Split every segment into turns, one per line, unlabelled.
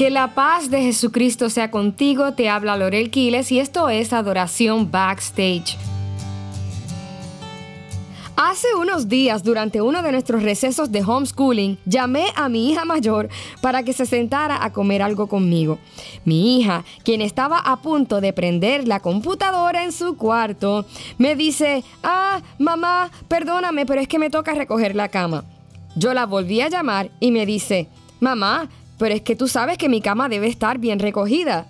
Que la paz de Jesucristo sea contigo, te habla Lorel Quiles y esto es Adoración Backstage. Hace unos días, durante uno de nuestros recesos de homeschooling, llamé a mi hija mayor para que se sentara a comer algo conmigo. Mi hija, quien estaba a punto de prender la computadora en su cuarto, me dice, ah, mamá, perdóname, pero es que me toca recoger la cama. Yo la volví a llamar y me dice, mamá, pero es que tú sabes que mi cama debe estar bien recogida.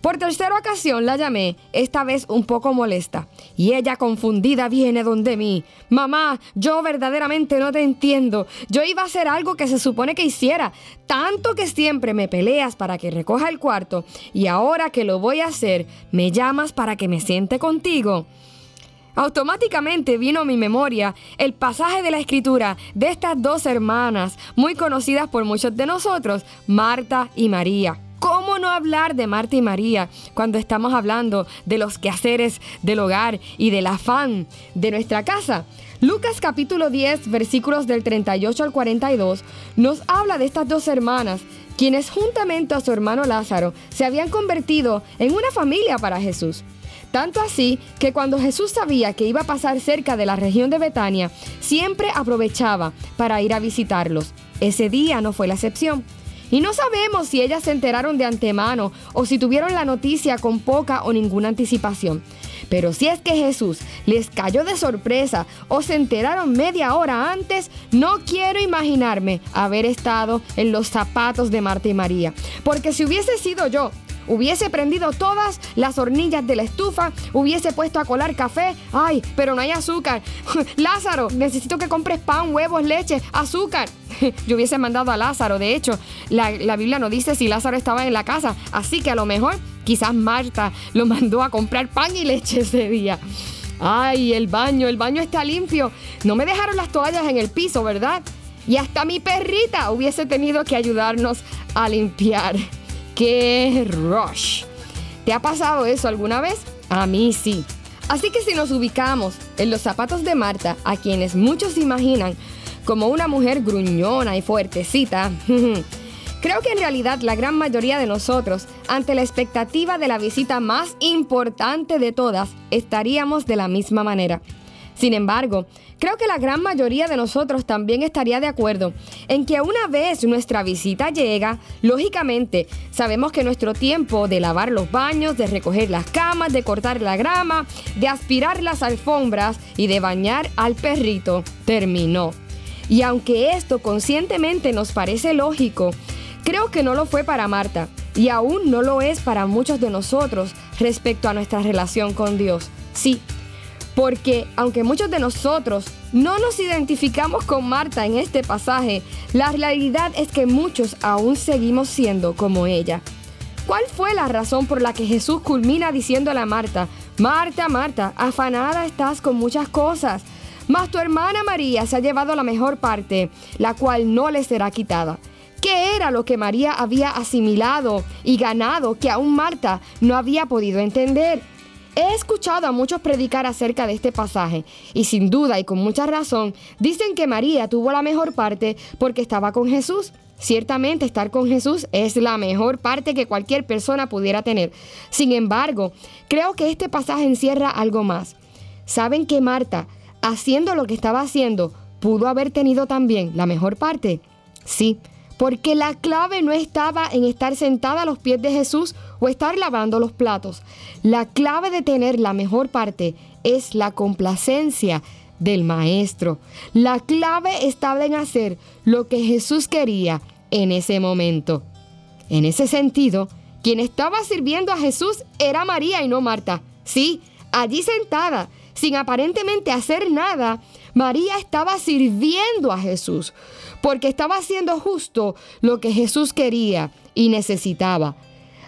Por tercera ocasión la llamé, esta vez un poco molesta, y ella confundida viene donde mí. Mamá, yo verdaderamente no te entiendo. Yo iba a hacer algo que se supone que hiciera, tanto que siempre me peleas para que recoja el cuarto, y ahora que lo voy a hacer, me llamas para que me siente contigo. Automáticamente vino a mi memoria el pasaje de la escritura de estas dos hermanas, muy conocidas por muchos de nosotros, Marta y María. ¿Cómo no hablar de Marta y María cuando estamos hablando de los quehaceres del hogar y del afán de nuestra casa? Lucas capítulo 10 versículos del 38 al 42 nos habla de estas dos hermanas quienes juntamente a su hermano Lázaro se habían convertido en una familia para Jesús. Tanto así que cuando Jesús sabía que iba a pasar cerca de la región de Betania, siempre aprovechaba para ir a visitarlos. Ese día no fue la excepción. Y no sabemos si ellas se enteraron de antemano o si tuvieron la noticia con poca o ninguna anticipación. Pero si es que Jesús les cayó de sorpresa o se enteraron media hora antes, no quiero imaginarme haber estado en los zapatos de Marta y María. Porque si hubiese sido yo Hubiese prendido todas las hornillas de la estufa, hubiese puesto a colar café. Ay, pero no hay azúcar. Lázaro, necesito que compres pan, huevos, leche, azúcar. Yo hubiese mandado a Lázaro. De hecho, la, la Biblia no dice si Lázaro estaba en la casa. Así que a lo mejor quizás Marta lo mandó a comprar pan y leche ese día. Ay, el baño, el baño está limpio. No me dejaron las toallas en el piso, ¿verdad? Y hasta mi perrita hubiese tenido que ayudarnos a limpiar. ¡Qué rush! ¿Te ha pasado eso alguna vez? A mí sí. Así que si nos ubicamos en los zapatos de Marta, a quienes muchos imaginan como una mujer gruñona y fuertecita, creo que en realidad la gran mayoría de nosotros, ante la expectativa de la visita más importante de todas, estaríamos de la misma manera. Sin embargo, creo que la gran mayoría de nosotros también estaría de acuerdo en que una vez nuestra visita llega, lógicamente sabemos que nuestro tiempo de lavar los baños, de recoger las camas, de cortar la grama, de aspirar las alfombras y de bañar al perrito terminó. Y aunque esto conscientemente nos parece lógico, creo que no lo fue para Marta y aún no lo es para muchos de nosotros respecto a nuestra relación con Dios. Sí, porque aunque muchos de nosotros no nos identificamos con Marta en este pasaje, la realidad es que muchos aún seguimos siendo como ella. ¿Cuál fue la razón por la que Jesús culmina diciéndole a Marta, Marta, Marta, afanada estás con muchas cosas, mas tu hermana María se ha llevado la mejor parte, la cual no le será quitada? ¿Qué era lo que María había asimilado y ganado que aún Marta no había podido entender? He escuchado a muchos predicar acerca de este pasaje y sin duda y con mucha razón dicen que María tuvo la mejor parte porque estaba con Jesús. Ciertamente estar con Jesús es la mejor parte que cualquier persona pudiera tener. Sin embargo, creo que este pasaje encierra algo más. ¿Saben que Marta, haciendo lo que estaba haciendo, pudo haber tenido también la mejor parte? Sí, porque la clave no estaba en estar sentada a los pies de Jesús o estar lavando los platos. La clave de tener la mejor parte es la complacencia del Maestro. La clave estaba en hacer lo que Jesús quería en ese momento. En ese sentido, quien estaba sirviendo a Jesús era María y no Marta. Sí, allí sentada, sin aparentemente hacer nada, María estaba sirviendo a Jesús porque estaba haciendo justo lo que Jesús quería y necesitaba.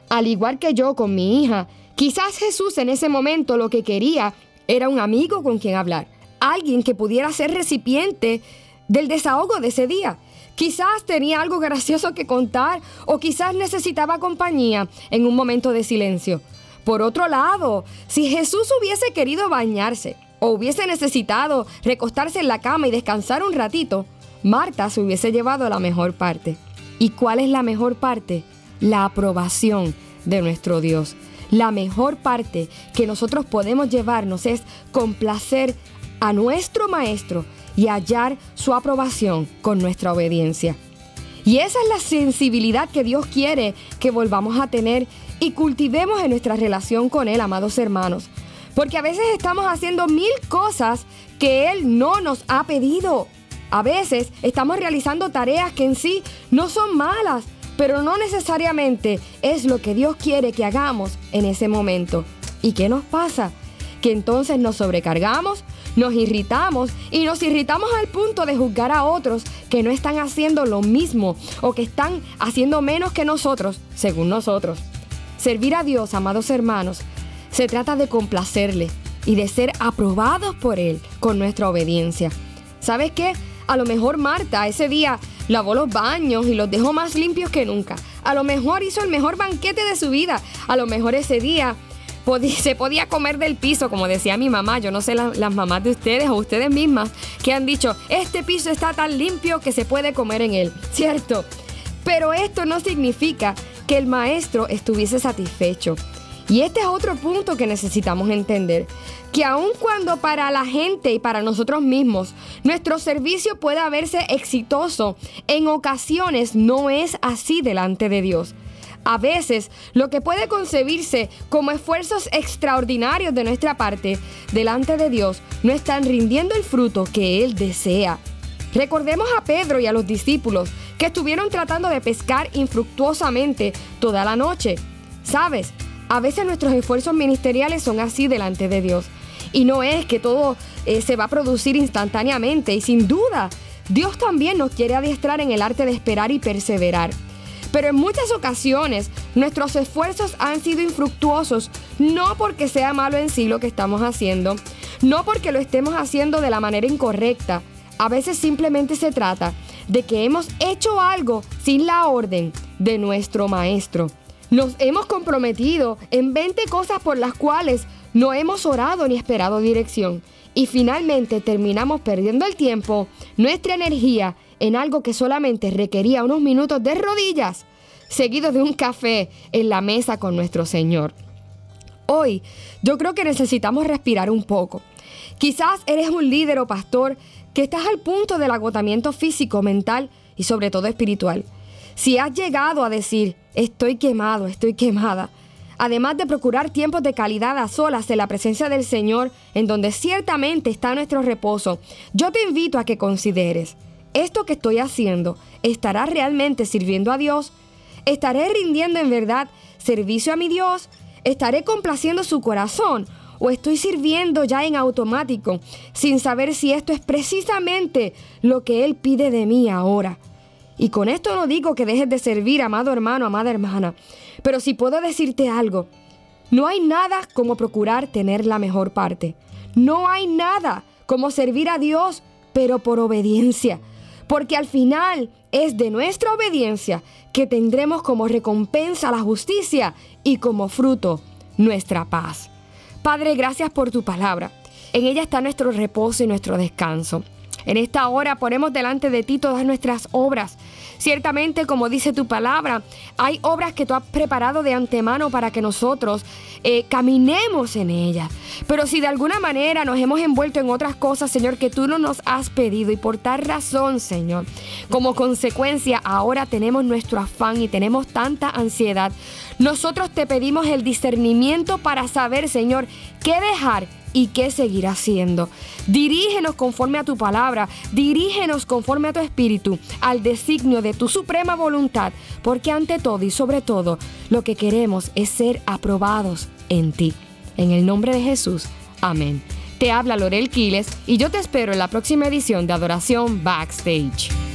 Al igual que yo con mi hija, quizás Jesús en ese momento lo que quería era un amigo con quien hablar, alguien que pudiera ser recipiente del desahogo de ese día. Quizás tenía algo gracioso que contar o quizás necesitaba compañía en un momento de silencio. Por otro lado, si Jesús hubiese querido bañarse o hubiese necesitado recostarse en la cama y descansar un ratito, Marta se hubiese llevado la mejor parte. ¿Y cuál es la mejor parte? La aprobación de nuestro Dios. La mejor parte que nosotros podemos llevarnos es complacer a nuestro Maestro y hallar su aprobación con nuestra obediencia. Y esa es la sensibilidad que Dios quiere que volvamos a tener y cultivemos en nuestra relación con Él, amados hermanos. Porque a veces estamos haciendo mil cosas que Él no nos ha pedido. A veces estamos realizando tareas que en sí no son malas, pero no necesariamente es lo que Dios quiere que hagamos en ese momento. ¿Y qué nos pasa? Que entonces nos sobrecargamos, nos irritamos y nos irritamos al punto de juzgar a otros que no están haciendo lo mismo o que están haciendo menos que nosotros, según nosotros. Servir a Dios, amados hermanos, se trata de complacerle y de ser aprobados por Él con nuestra obediencia. ¿Sabes qué? A lo mejor Marta ese día lavó los baños y los dejó más limpios que nunca. A lo mejor hizo el mejor banquete de su vida. A lo mejor ese día se podía comer del piso, como decía mi mamá. Yo no sé las mamás de ustedes o ustedes mismas que han dicho, este piso está tan limpio que se puede comer en él, ¿cierto? Pero esto no significa que el maestro estuviese satisfecho. Y este es otro punto que necesitamos entender, que aun cuando para la gente y para nosotros mismos nuestro servicio pueda verse exitoso, en ocasiones no es así delante de Dios. A veces, lo que puede concebirse como esfuerzos extraordinarios de nuestra parte delante de Dios no están rindiendo el fruto que Él desea. Recordemos a Pedro y a los discípulos que estuvieron tratando de pescar infructuosamente toda la noche. ¿Sabes? A veces nuestros esfuerzos ministeriales son así delante de Dios. Y no es que todo eh, se va a producir instantáneamente. Y sin duda, Dios también nos quiere adiestrar en el arte de esperar y perseverar. Pero en muchas ocasiones nuestros esfuerzos han sido infructuosos, no porque sea malo en sí lo que estamos haciendo, no porque lo estemos haciendo de la manera incorrecta. A veces simplemente se trata de que hemos hecho algo sin la orden de nuestro maestro. Nos hemos comprometido en 20 cosas por las cuales no hemos orado ni esperado dirección. Y finalmente terminamos perdiendo el tiempo, nuestra energía, en algo que solamente requería unos minutos de rodillas, seguidos de un café en la mesa con nuestro Señor. Hoy yo creo que necesitamos respirar un poco. Quizás eres un líder o pastor que estás al punto del agotamiento físico, mental y sobre todo espiritual. Si has llegado a decir, estoy quemado, estoy quemada, además de procurar tiempos de calidad a solas en la presencia del Señor, en donde ciertamente está nuestro reposo, yo te invito a que consideres, ¿esto que estoy haciendo estará realmente sirviendo a Dios? ¿Estaré rindiendo en verdad servicio a mi Dios? ¿Estaré complaciendo su corazón? ¿O estoy sirviendo ya en automático sin saber si esto es precisamente lo que Él pide de mí ahora? Y con esto no digo que dejes de servir, amado hermano, amada hermana, pero si puedo decirte algo, no hay nada como procurar tener la mejor parte. No hay nada como servir a Dios, pero por obediencia. Porque al final es de nuestra obediencia que tendremos como recompensa la justicia y como fruto nuestra paz. Padre, gracias por tu palabra. En ella está nuestro reposo y nuestro descanso. En esta hora ponemos delante de ti todas nuestras obras. Ciertamente, como dice tu palabra, hay obras que tú has preparado de antemano para que nosotros eh, caminemos en ellas. Pero si de alguna manera nos hemos envuelto en otras cosas, Señor, que tú no nos has pedido y por tal razón, Señor, como consecuencia ahora tenemos nuestro afán y tenemos tanta ansiedad, nosotros te pedimos el discernimiento para saber, Señor, qué dejar y qué seguir haciendo. Dirígenos conforme a tu palabra, dirígenos conforme a tu espíritu, al designio de tu suprema voluntad, porque ante todo y sobre todo lo que queremos es ser aprobados en ti. En el nombre de Jesús, amén. Te habla Lorel Quiles y yo te espero en la próxima edición de Adoración Backstage.